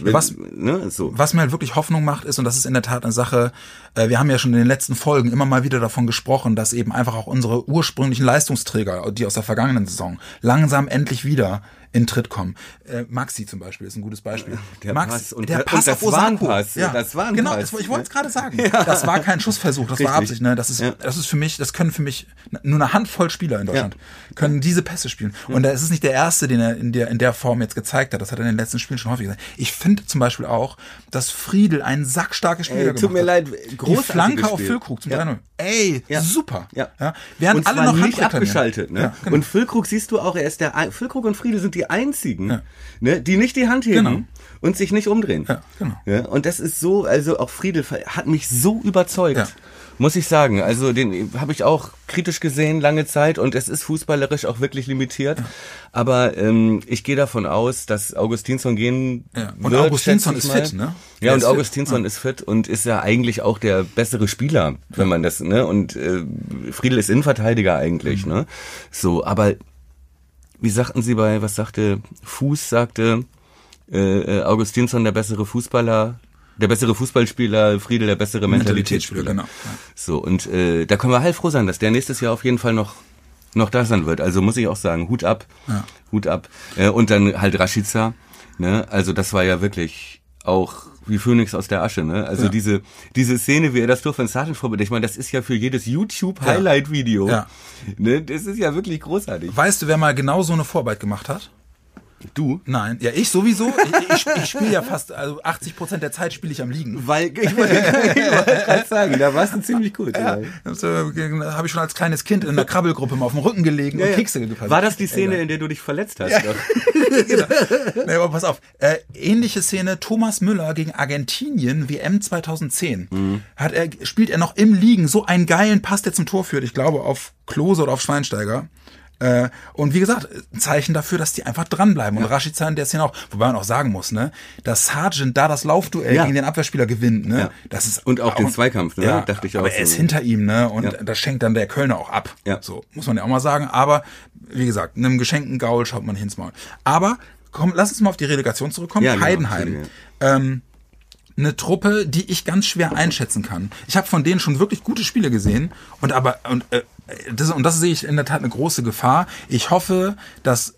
Wenn, was, ne, so. was mir halt wirklich Hoffnung macht, ist, und das ist in der Tat eine Sache, äh, wir haben ja schon in den letzten Folgen immer mal wieder davon gesprochen, dass eben einfach auch unsere ursprünglichen Leistungsträger, die aus der vergangenen Saison, langsam endlich wieder in Tritt kommen. Äh, Maxi zum Beispiel ist ein gutes Beispiel. Der Max, Pass und der Pass und auf Osako. Pass, ja, das war ein genau, Pass. Das, ich wollte es gerade sagen. [LAUGHS] Ja. Das war kein Schussversuch, das Richtig. war Absicht. Ne? Das ist, ja. das ist für mich, das können für mich nur eine Handvoll Spieler in Deutschland ja. können diese Pässe spielen. Und da ist es nicht der erste, den er in der in der Form jetzt gezeigt hat. Das hat er in den letzten Spielen schon häufig gesagt. Ich finde zum Beispiel auch, dass Friedel ein sackstarkes Spiel gemacht hat. Tut mir leid, Die Flanke auf Füllkrug zum ja. 3 Ey, super. Ja. Ja. Während alle noch nicht abgeschaltet. Ne? Genau. Und Füllkrug siehst du auch, er ist der Füllkrug und Friedel sind die einzigen, ja. ne, die nicht die Hand heben genau. und sich nicht umdrehen. Ja, genau. Ja, und das ist so, also auch Friedel hat mich so überzeugt. Muss ich sagen. Also den habe ich auch kritisch gesehen lange Zeit und es ist fußballerisch auch wirklich limitiert. Aber ähm, ich gehe davon aus, dass Augustinsson gehen ja. Und wird, Augustinsson ist fit, ne? Ja, und Augustinsson ist fit und ist ja eigentlich auch der bessere Spieler, wenn man das, ne? Und äh, Friedel ist Innenverteidiger eigentlich, mhm. ne? So, aber wie sagten Sie bei, was sagte Fuß, sagte äh, äh Augustinsson der bessere Fußballer, der bessere Fußballspieler, Friedel der bessere Mentalitätsspieler. Genau. Ja. So, und äh, da können wir heilfroh sein, dass der nächstes Jahr auf jeden Fall noch noch da sein wird. Also muss ich auch sagen, Hut ab, ja. Hut ab. Äh, und dann halt Rashica, ne? Also das war ja wirklich auch wie Phoenix aus der Asche, ne? Also Ja. diese diese Szene, wie er das Tor von Sargent vorbereitet, ich meine, das ist ja für jedes YouTube Highlight Video. Ja. Ne? Das ist ja wirklich großartig. Weißt du, wer mal genau so eine Vorarbeit gemacht hat? Du? Nein. Ja, ich sowieso. Ich, ich, ich spiele ja fast, also 80 Prozent der Zeit spiele ich am Liegen. Weil ich wollte gerade sagen, da warst du ziemlich gut. Ja. Äh, habe ich schon als kleines Kind in der Krabbelgruppe mal auf dem Rücken gelegen und Kekse gepasst. War das die Szene, in der du dich verletzt hast? Doch? [LAUGHS] Nee, aber pass auf. Äh, ähnliche Szene, Thomas Müller gegen Argentinien, WM 2010. Mhm. Hat er, spielt er noch im Liegen so einen geilen Pass, der zum Tor führt. Ich glaube auf Klose oder auf Schweinsteiger. Äh, und wie gesagt, ein Zeichen dafür, dass die einfach dranbleiben. Und Rashica in der Szene auch, wobei man auch sagen muss, ne, dass Sargent da das Laufduell Ja. gegen den Abwehrspieler gewinnt, ne? Ja. Das ist Und auch den Zweikampf, ne? Ja, Dachte ich auch aber er so. ist hinter ihm, ne? Und Ja. das schenkt dann der Kölner auch ab. Ja. So, muss man ja auch mal sagen. Aber, wie gesagt, einem geschenkten Gaul schaut man hin ins Maul. Aber, komm, lass uns mal auf die Relegation zurückkommen. Ja, genau, Heidenheim. Entschuldige. Ähm, eine Truppe, die ich ganz schwer einschätzen kann. Ich habe von denen schon wirklich gute Spiele gesehen und aber und äh, das, und das sehe ich in der Tat eine große Gefahr. Ich hoffe, dass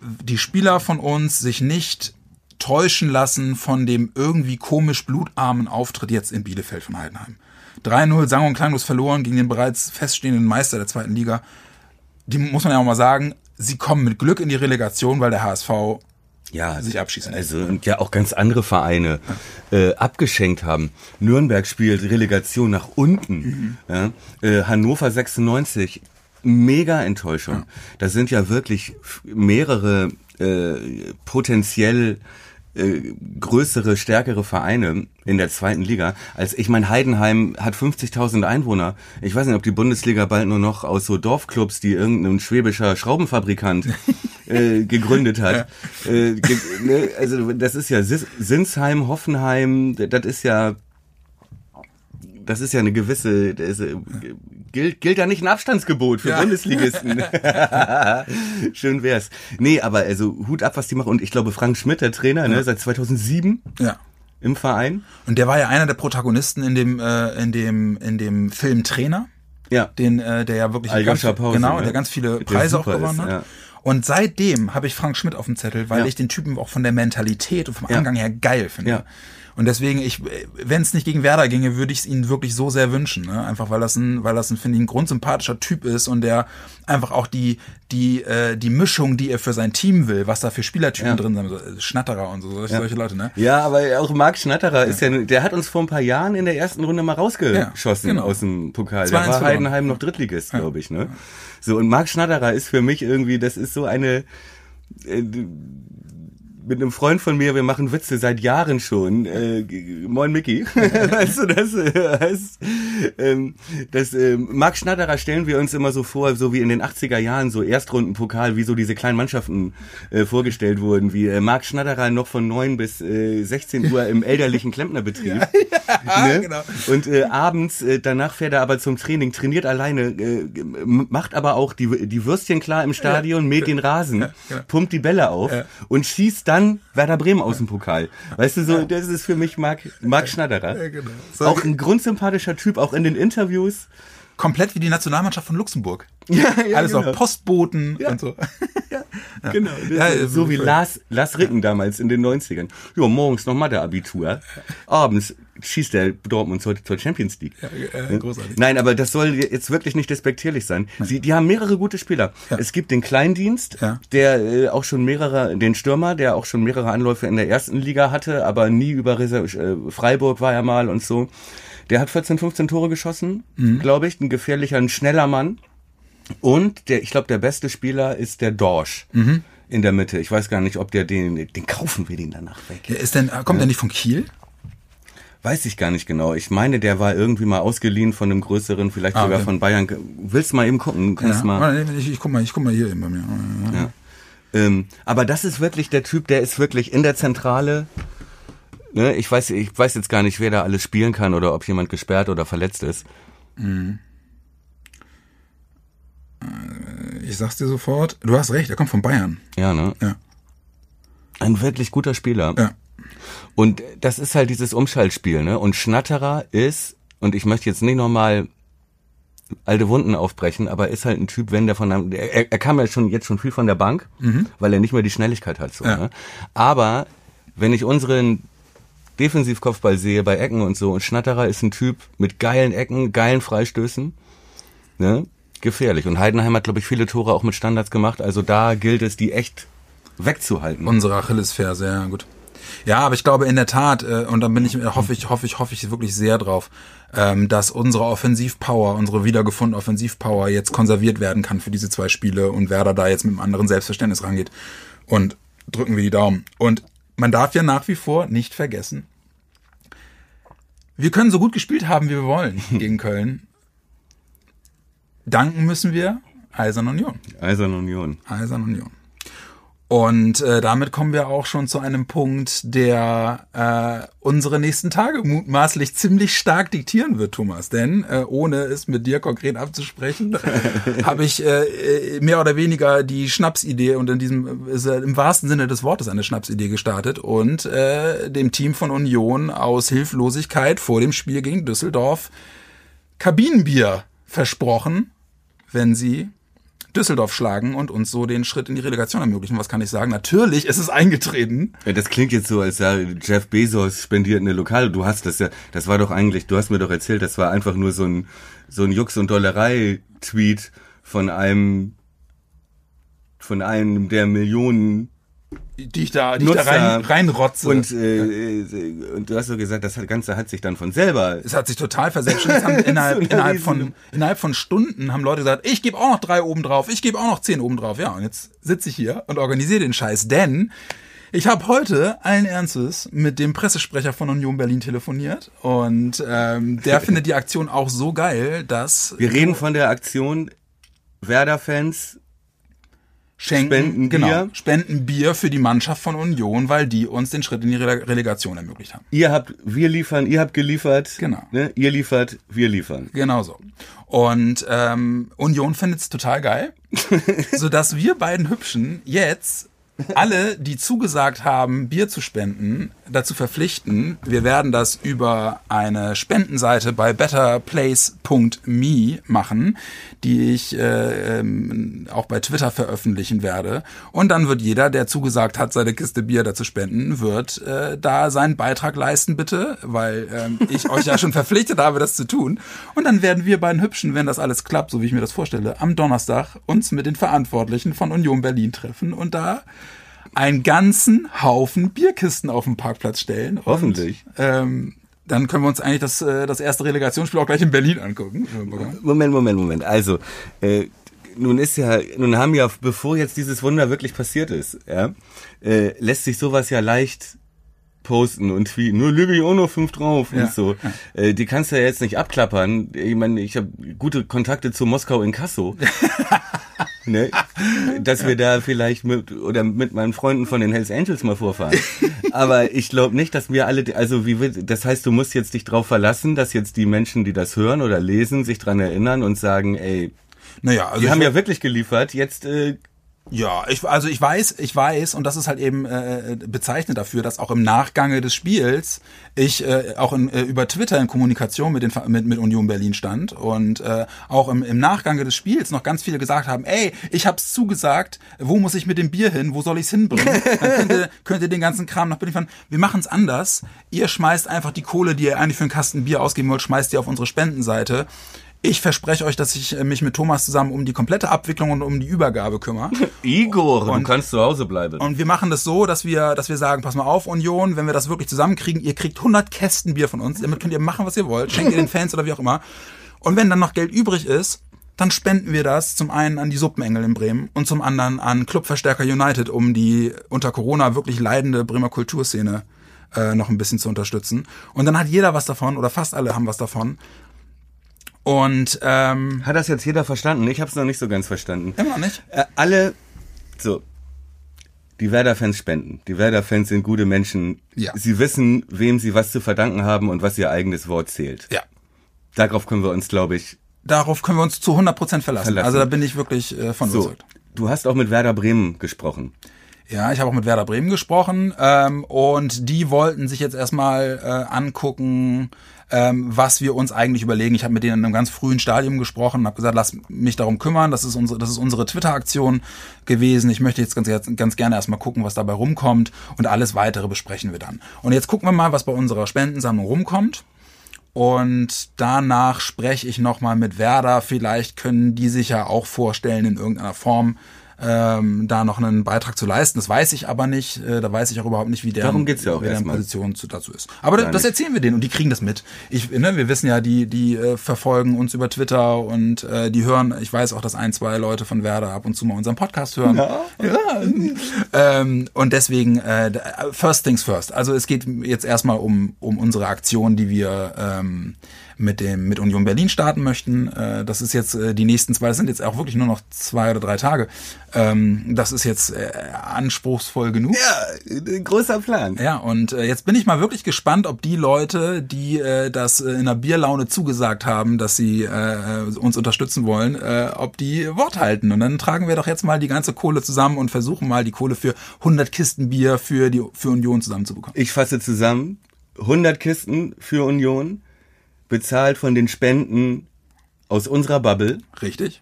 die Spieler von uns sich nicht täuschen lassen von dem irgendwie komisch blutarmen Auftritt jetzt in Bielefeld von Heidenheim. 3-0 sang- und klanglos verloren gegen den bereits feststehenden Meister der zweiten Liga. Die muss man ja auch mal sagen, sie kommen mit Glück in die Relegation, weil der HSV ja, sich abschießen lässt. Also und ja auch ganz andere Vereine äh, abgeschenkt haben. Nürnberg spielt Relegation nach unten. Ja? Äh, Hannover 96 mega Enttäuschung. Das sind ja wirklich mehrere äh, potenziell äh, größere, stärkere Vereine in der zweiten Liga. Als ich meine, Heidenheim hat 50.000 Einwohner. Ich weiß nicht, ob die Bundesliga bald nur noch aus so Dorfclubs, die irgendein schwäbischer Schraubenfabrikant äh, [LAUGHS] gegründet hat. Äh, ge ne, also das ist ja Sinsheim, Hoffenheim, das ist ja das ist ja eine gewisse, ist, äh, gilt, gilt da nicht ein Abstandsgebot für Ja. Bundesligisten. [LAUGHS] Schön wär's. Nee, aber also Hut ab, was die machen. Und ich glaube, Frank Schmidt, der Trainer, ne, seit 2007 Ja. im Verein. Und der war ja einer der Protagonisten in dem, äh, in dem, in dem Film Trainer, Ja. den, äh, der ja wirklich ganz, Pause, genau, ne? der ganz viele Preise auch gewonnen ist, hat. ja. Und seitdem habe ich Frank Schmidt auf dem Zettel, weil Ja. ich den Typen auch von der Mentalität und vom Ja. Angang her geil finde. Ja. Und deswegen, ich, wenn es nicht gegen Werder ginge, würde ich es ihnen wirklich so sehr wünschen. Ne? Einfach weil das ein, weil das ein, finde ich, ein grundsympathischer Typ ist und der einfach auch die, die, äh, die Mischung, die er für sein Team will, was da für Spielertypen Ja. drin sind, so, äh, Schnatterer und so, solche, solche Leute, ne? Ja, aber auch Marc Schnatterer ist ja, der hat uns vor ein paar Jahren in der ersten Runde mal rausgeschossen Ja, genau. aus dem Pokal. 2-1 Da war. Heidenheim noch Drittligist, glaube ich, ne? So, und Marc Schnatterer ist für mich irgendwie, das ist so eine, äh, mit einem Freund von mir, wir machen Witze seit Jahren schon. Äh, moin Mickey. [LAUGHS] weißt du, das äh, heißt, ähm, das äh, Marc Schnatterer stellen wir uns immer so vor, so wie in den 80er Jahren, so Erstrundenpokal, wie so diese kleinen Mannschaften äh, vorgestellt wurden, wie äh, Marc Schnatterer noch von 9 bis äh, 16 Uhr im elterlichen Klempnerbetrieb. [LAUGHS] ne? genau. Und äh, abends, äh, danach fährt er aber zum Training, trainiert alleine, äh, macht aber auch die, die Würstchen klar im Stadion, mäht den Rasen, genau. pumpt die Bälle auf Ja. und schießt dann Werder Bremen aus dem Pokal. Weißt du, so, das ist für mich Marc, Marc Schnatterer. genau. So- Auch ein grundsympathischer Typ, auch in den Interviews. Komplett wie die Nationalmannschaft von Luxemburg. [LAUGHS] Ja, ja, Alles genau. noch Postboten und so. [LAUGHS] Genau. Ja, ist ja, so wie. Lars, Lars Ricken damals in den 90ern. Ja, morgens noch Mathe-Abitur. Abends schießt der Dortmund zur, zur Champions League. äh, großartig. Nein, aber das soll jetzt wirklich nicht despektierlich sein. Sie, die haben mehrere gute Spieler. Es gibt den Kleindienst, Ja. der äh, auch schon mehrere, den Stürmer, der auch schon mehrere Anläufe in der ersten Liga hatte, aber nie über Reserve, äh, Freiburg war er mal und so. Der hat 14, 15 Tore geschossen, Mhm. glaube ich, ein gefährlicher, ein schneller Mann. Und der, ich glaube, der beste Spieler ist der Dorsch Mhm. in der Mitte. Ich weiß gar nicht, ob der den, den kaufen wir den danach weg. Ja, Ist denn, kommt der nicht von Kiel? Weiß ich gar nicht genau. Ich meine, der war irgendwie mal ausgeliehen von einem größeren, vielleicht Ah, sogar okay. von Bayern. Willst du mal eben gucken? Kannst Ja. mal. Ich, ich, guck mal, ich guck mal hier bei mir. Ja. Ähm, aber das ist wirklich der Typ, der ist wirklich in der Zentrale. Ne, ich weiß, ich weiß jetzt gar nicht, wer da alles spielen kann oder ob jemand gesperrt oder verletzt ist. Ich sag's dir sofort. Du hast recht, er kommt von Bayern. Ja, ne? Ja. Ein wirklich guter Spieler. Ja. Und das ist halt dieses Umschaltspiel, ne? Und Schnatterer ist, und ich möchte jetzt nicht nochmal alte Wunden aufbrechen, aber ist halt ein Typ, wenn der von einem, er, er kam ja schon jetzt schon viel von der Bank, weil er nicht mehr die Schnelligkeit hat, so, Ja. ne? Aber wenn ich unseren Defensivkopfball sehe bei Ecken und so und Schnatterer ist ein Typ mit geilen Ecken, geilen Freistößen, ne? Gefährlich. Und Heidenheim hat, glaube ich, viele Tore auch mit Standards gemacht. Also da gilt es, die echt wegzuhalten. Unsere Achillesferse, ja, gut. Ja, aber ich glaube in der Tat, äh, und da bin ich, hoffe ich, hoffe ich, hoffe ich wirklich sehr drauf, ähm, dass unsere Offensivpower, unsere wiedergefundene Offensivpower jetzt konserviert werden kann für diese zwei Spiele und Werder da jetzt mit einem anderen Selbstverständnis rangeht. Und drücken wir die Daumen. Und man darf ja nach wie vor nicht vergessen, wir können so gut gespielt haben, wie wir wollen [LAUGHS] gegen Köln. Danken müssen wir Eisern Union. Eisern Union. Eisern Union. Und äh, damit kommen wir auch schon zu einem Punkt, der äh, unsere nächsten Tage mutmaßlich ziemlich stark diktieren wird, Thomas. Denn äh, ohne es mit dir konkret abzusprechen, [LAUGHS] habe ich äh, mehr oder weniger die Schnapsidee und in diesem ist äh, im wahrsten Sinne des Wortes eine Schnapsidee gestartet und äh, dem Team von Union aus Hilflosigkeit vor dem Spiel gegen Düsseldorf Kabinenbier versprochen, wenn sie Düsseldorf schlagen und uns so den Schritt in die Relegation ermöglichen. Was kann ich sagen? Natürlich ist es eingetreten. Ja, das klingt jetzt so, als ja, Jeff Bezos spendiert eine Lokale. Du hast das ja, das war doch eigentlich, du hast mir doch erzählt, das war einfach nur so ein, so ein Jux- und Dollerei-Tweet von einem, von einem der Millionen die ich da, die ich da rein, reinrotze. Und, äh, äh, und du hast so gesagt, das Ganze hat sich dann von selber. Es hat sich total verselbstständigt. [LAUGHS] innerhalb, innerhalb, von, innerhalb von Stunden haben Leute gesagt, ich gebe auch noch drei oben drauf, ich gebe auch noch zehn oben drauf. Ja, und jetzt sitze ich hier und organisiere den Scheiß, denn ich habe heute allen Ernstes mit dem Pressesprecher von Union Berlin telefoniert und ähm, der [LAUGHS] findet die Aktion auch so geil, dass. Wir reden von der Aktion Werder-Fans schenken, spenden genau, Bier. spenden Bier für die Mannschaft von Union, weil die uns den Schritt in die Relegation ermöglicht haben. Ihr habt, wir liefern, ihr habt geliefert. Genau. Ne? Ihr liefert, wir liefern. Genau so. Und ähm, Union findet es total geil, [LAUGHS] so dass wir beiden Hübschen jetzt alle, die zugesagt haben, Bier zu spenden, dazu verpflichten. Wir werden das über eine Spendenseite bei betterplace.me machen, die ich äh, ähm, auch bei Twitter veröffentlichen werde. Und dann wird jeder, der zugesagt hat, seine Kiste Bier dazu spenden, wird äh, da seinen Beitrag leisten, bitte, weil ähm, ich euch ja schon [LAUGHS] verpflichtet habe, das zu tun. Und dann werden wir beiden Hübschen, wenn das alles klappt, so wie ich mir das vorstelle, am Donnerstag uns mit den Verantwortlichen von Union Berlin treffen und da einen ganzen Haufen Bierkisten auf den Parkplatz stellen. Hoffentlich. Und, ähm, dann können wir uns eigentlich das, äh, das erste Relegationsspiel auch gleich in Berlin angucken. Moment, Moment, Moment. Also, äh, nun ist ja, nun haben ja, bevor jetzt dieses Wunder wirklich passiert ist, ja, äh, lässt sich sowas ja leicht posten und tweeten, nur ich auch noch fünf drauf ja. und so. Äh, die kannst du ja jetzt nicht abklappern. Ich meine, ich habe gute Kontakte zu Moskau in Kasso. [LAUGHS] ne? Dass wir da vielleicht mit oder mit meinen Freunden von den Hells Angels mal vorfahren. [LAUGHS] Aber ich glaube nicht, dass wir alle, also wie wird, das heißt, du musst jetzt dich drauf verlassen, dass jetzt die Menschen, die das hören oder lesen, sich dran erinnern und sagen, ey, naja, also die haben ja wirklich geliefert. Jetzt äh, ja, ich, also ich weiß, ich weiß, und das ist halt eben äh, bezeichnet dafür, dass auch im Nachgange des Spiels ich äh, auch in, äh, über Twitter in Kommunikation mit, den, mit, mit Union Berlin stand und äh, auch im, im Nachgange des Spiels noch ganz viele gesagt haben, ey, ich hab's zugesagt, wo muss ich mit dem Bier hin, wo soll ich's hinbringen? Dann könnt ihr, [LAUGHS] könnt ihr den ganzen Kram noch beliefern. Wir machen's anders. Ihr schmeißt einfach die Kohle, die ihr eigentlich für einen Kasten Bier ausgeben wollt, schmeißt ihr auf unsere Spendenseite. Ich verspreche euch, dass ich äh, mich mit Thomas zusammen um die komplette Abwicklung und um die Übergabe kümmere. [LAUGHS] Igor, und, du kannst zu Hause bleiben. Und wir machen das so, dass wir, dass wir sagen, pass mal auf, Union, wenn wir das wirklich zusammenkriegen, ihr kriegt 100 Kästen Bier von uns, damit könnt ihr machen, was ihr wollt, schenkt ihr den Fans oder wie auch immer. Und wenn dann noch Geld übrig ist, dann spenden wir das zum einen an die Suppenengel in Bremen und zum anderen an Clubverstärker United, um die unter Corona wirklich leidende Bremer Kulturszene äh, noch ein bisschen zu unterstützen. Und dann hat jeder was davon oder fast alle haben was davon. Und ähm, hat das jetzt jeder verstanden? Ich habe es noch nicht so ganz verstanden. Immer noch nicht. Äh, alle, so, die Werder-Fans spenden. Die Werder-Fans sind gute Menschen. Ja. Sie wissen, wem sie was zu verdanken haben und was ihr eigenes Wort zählt. Ja. Darauf können wir uns, glaube ich. Darauf können wir uns zu 100 Prozent verlassen. verlassen. Also da bin ich wirklich äh, von so, überzeugt. Du hast auch mit Werder Bremen gesprochen. Ja, ich habe auch mit Werder Bremen gesprochen ähm, und die wollten sich jetzt erstmal äh, angucken, ähm, was wir uns eigentlich überlegen. Ich habe mit denen in einem ganz frühen Stadium gesprochen und habe gesagt, lass mich darum kümmern. Das ist unsere, das ist unsere Twitter-Aktion gewesen. Ich möchte jetzt ganz, ganz gerne erstmal gucken, was dabei rumkommt und alles weitere besprechen wir dann. Und jetzt gucken wir mal, was bei unserer Spendensammlung rumkommt. Und danach spreche ich nochmal mit Werder. Vielleicht können die sich ja auch vorstellen, in irgendeiner Form ähm, da noch einen Beitrag zu leisten. Das weiß ich aber nicht. Äh, da weiß ich auch überhaupt nicht, wie der Darum geht's ja auch deren. Position zu, dazu ist. Aber das, das erzählen wir denen und die kriegen das mit. Ich, ne, wir wissen ja, die, die äh, verfolgen uns über Twitter und äh, die hören, ich weiß auch, dass ein, zwei Leute von Werder ab und zu mal unseren Podcast hören. Ja. [LAUGHS] ähm, und deswegen, äh, first things first. Also es geht jetzt erstmal um, um unsere Aktion, die wir ähm, mit dem mit Union Berlin starten möchten. Äh, das ist jetzt äh, die nächsten zwei, das sind jetzt auch wirklich nur noch zwei oder drei Tage. Ähm, das ist jetzt äh, anspruchsvoll genug. Ja, ein großer Plan. Ja, und äh, jetzt bin ich mal wirklich gespannt, ob die Leute, die äh, das äh, in der Bierlaune zugesagt haben, dass sie äh, uns unterstützen wollen, äh, ob die Wort halten. Und dann tragen wir doch jetzt mal die ganze Kohle zusammen und versuchen mal die Kohle für 100 Kisten Bier für die für Union zusammenzubekommen. Ich fasse zusammen, 100 Kisten für Union, bezahlt von den Spenden aus unserer Bubble. Richtig.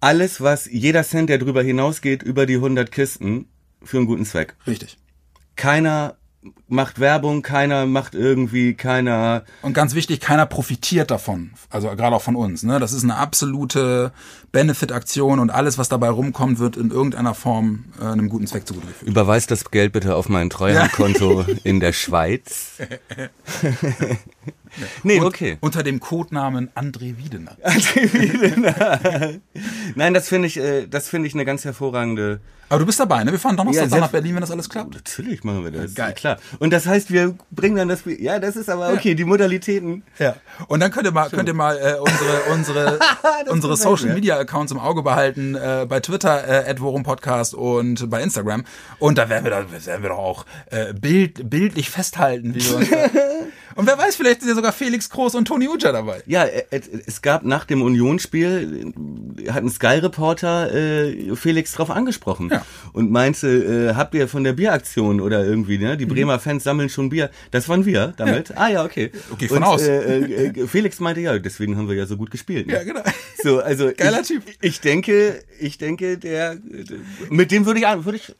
Alles, was jeder Cent, der drüber hinausgeht, über die 100 Kisten, für einen guten Zweck. Richtig. Keiner macht Werbung, keiner macht irgendwie, keiner. Und ganz wichtig, keiner profitiert davon. Also gerade auch von uns. Ne? Das ist eine absolute Benefit-Aktion und alles, was dabei rumkommt, wird in irgendeiner Form äh, einem guten Zweck zugeführt. Überweist das Geld bitte auf mein Treuhandkonto in der Schweiz. [LAUGHS] nee, Und okay. Unter dem Codenamen [LAUGHS] André Wiedener. Nein, das finde ich, äh, das finde ich eine ganz hervorragende. Aber du bist dabei, ne? Wir fahren Donnerstag Ja, nach Berlin, wenn das alles klappt. Natürlich machen wir das. Geil. Klar. Und das heißt, wir bringen dann das. Ja, das ist aber okay. Die Modalitäten. Ja. Und dann könnt ihr mal, könnt ihr mal äh, unsere, [LAUGHS] unsere, unsere Social mir. Media Accounts im Auge behalten, äh, bei Twitter, äh, Worum Podcast und bei Instagram. Und da werden wir, da werden wir doch auch äh, bild, bildlich festhalten, wie wir uns da [LAUGHS] Und wer weiß, vielleicht sind ja sogar Felix Groß und Toni Uja dabei. Ja, äh, äh, es gab nach dem Unionsspiel, äh, hat ein Sky-Reporter äh, Felix drauf angesprochen Ja. und meinte, äh, habt ihr von der Bieraktion oder irgendwie, ne? Mhm. Die Bremer Fans sammeln schon Bier. Das waren wir damit. Ah ja, okay. Okay, von und, aus. Äh, Felix meinte, ja, deswegen haben wir ja so gut gespielt. Ne? Ja, genau. So, also Geiler ich, Typ. Ich denke, ich denke, der, mit dem würde ich, würde ich,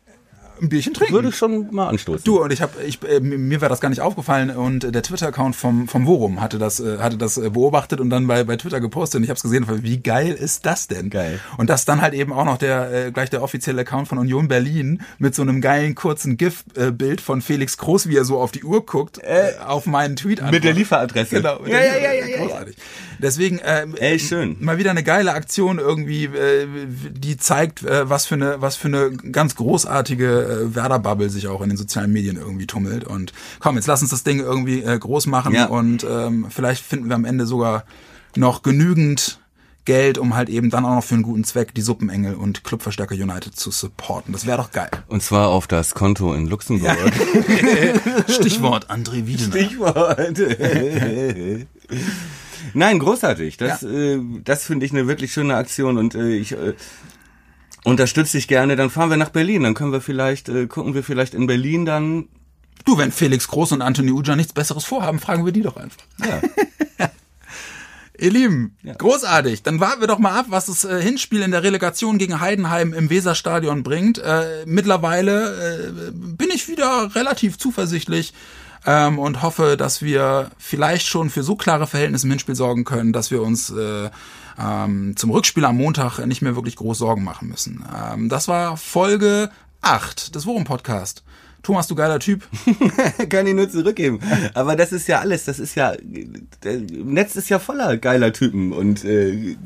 Ein Bierchen trinken. würde ich schon mal anstoßen. Du und ich habe, ich, äh, mir war das gar nicht aufgefallen und äh, der Twitter-Account vom vom Worum hatte das äh, hatte das äh, beobachtet und dann bei bei Twitter gepostet und ich habe es gesehen. Wie geil ist das denn? Geil. Und das dann halt eben auch noch der äh, gleich der offizielle Account von Union Berlin mit so einem geilen kurzen GIF-Bild von Felix Groß, wie er so auf die Uhr guckt, äh, auf meinen Tweet mit der. Lieferadresse. Genau. Ja, ja, ja, ja, ja. Großartig. Deswegen äh, Ey, schön. mal wieder eine geile Aktion irgendwie, äh, die zeigt, äh, was für eine was für eine ganz großartige äh, Werder-Bubble sich auch in den sozialen Medien irgendwie tummelt. Und komm, jetzt lass uns das Ding irgendwie äh, groß machen Ja. und ähm, vielleicht finden wir am Ende sogar noch genügend Geld, um halt eben dann auch noch für einen guten Zweck die Suppenengel und Clubverstärker United zu supporten. Das wäre doch geil. Und zwar auf das Konto in Luxemburg. [LAUGHS] Stichwort André Wiedener. Stichwort. Nein, großartig. Das, äh, das finde ich eine wirklich schöne Aktion und äh, ich äh, unterstütze dich gerne. Dann fahren wir nach Berlin. Dann können wir vielleicht, äh, gucken wir vielleicht in Berlin dann. Du, wenn Felix Groß und Anthony Uja nichts Besseres vorhaben, fragen wir die doch einfach. Ja. [LAUGHS] Ihr Lieben, großartig. Dann warten wir doch mal ab, was das äh, Hinspiel in der Relegation gegen Heidenheim im Weserstadion bringt. Äh, mittlerweile äh, bin ich wieder relativ zuversichtlich ähm, und hoffe, dass wir vielleicht schon für so klare Verhältnisse im Hinspiel sorgen können, dass wir uns äh, ähm, zum Rückspiel am Montag nicht mehr wirklich groß Sorgen machen müssen. Ähm, das war Folge 8 des Worum Podcast. Thomas, du geiler Typ. [LAUGHS] Kann ich nur zurückgeben. Aber das ist ja alles. Das ist ja, der Netz ist ja voller geiler Typen und äh,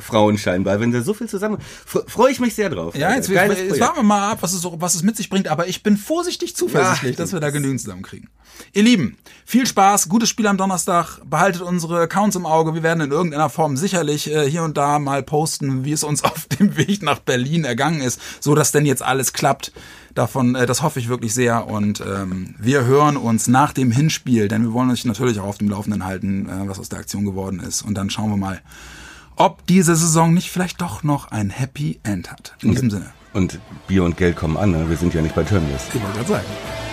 Frauen scheinbar. Wenn da so viel zusammen, freue ich mich sehr drauf. Ja, jetzt, Geiles jetzt Projekt. warten wir mal ab, was es, was es mit sich bringt, aber ich bin vorsichtig zuversichtlich, Ja, dass wir da genügend zusammenkriegen. Ihr Lieben, viel Spaß, gutes Spiel am Donnerstag, behaltet unsere Accounts im Auge, wir werden in irgendeiner Form sicherlich äh, hier und da mal posten, wie es uns [LAUGHS] auf dem Weg nach Berlin ergangen ist, so dass denn jetzt alles klappt. Davon, äh, das hoffe ich wirklich sehr und ähm, wir hören uns nach dem Hinspiel, denn wir wollen euch natürlich auch auf dem Laufenden halten, äh, was aus der Aktion geworden ist und dann schauen wir mal, ob diese Saison nicht vielleicht doch noch ein Happy End hat. In diesem Sinne. Und Bier und Geld kommen an, ne? wir sind ja nicht bei Tönnies. Ich wollte gerade sagen.